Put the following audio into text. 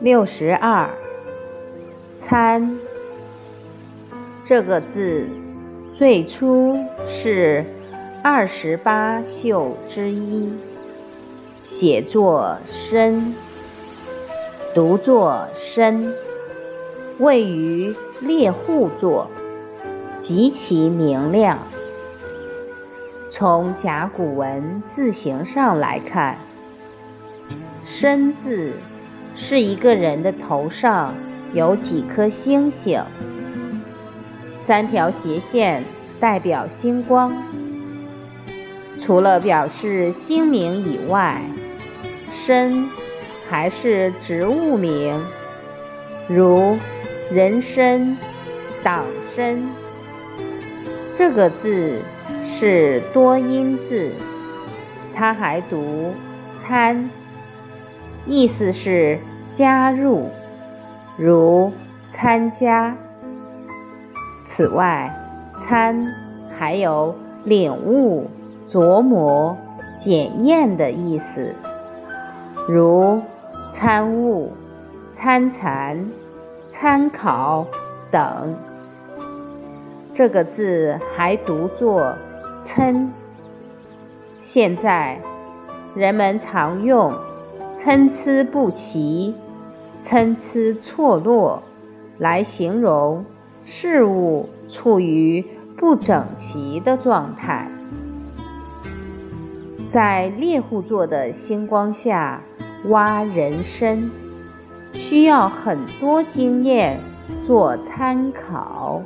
六十二，参。这个字最初是二十八宿之一，写作申，读作申，位于猎户座，极其明亮。从甲骨文字形上来看，申字。是一个人的头上有几颗星星，三条斜线代表星光。除了表示星名以外，参还是植物名，如人参、党参。这个字是多音字，它还读参。意思是加入，如参加。此外，参还有领悟、琢磨、检验的意思，如参悟、参禅、参考等。这个字还读作参。现在人们常用。参差不齐、参差错落，来形容事物处于不整齐的状态。在猎户座的星光下挖人参，需要很多经验做参考。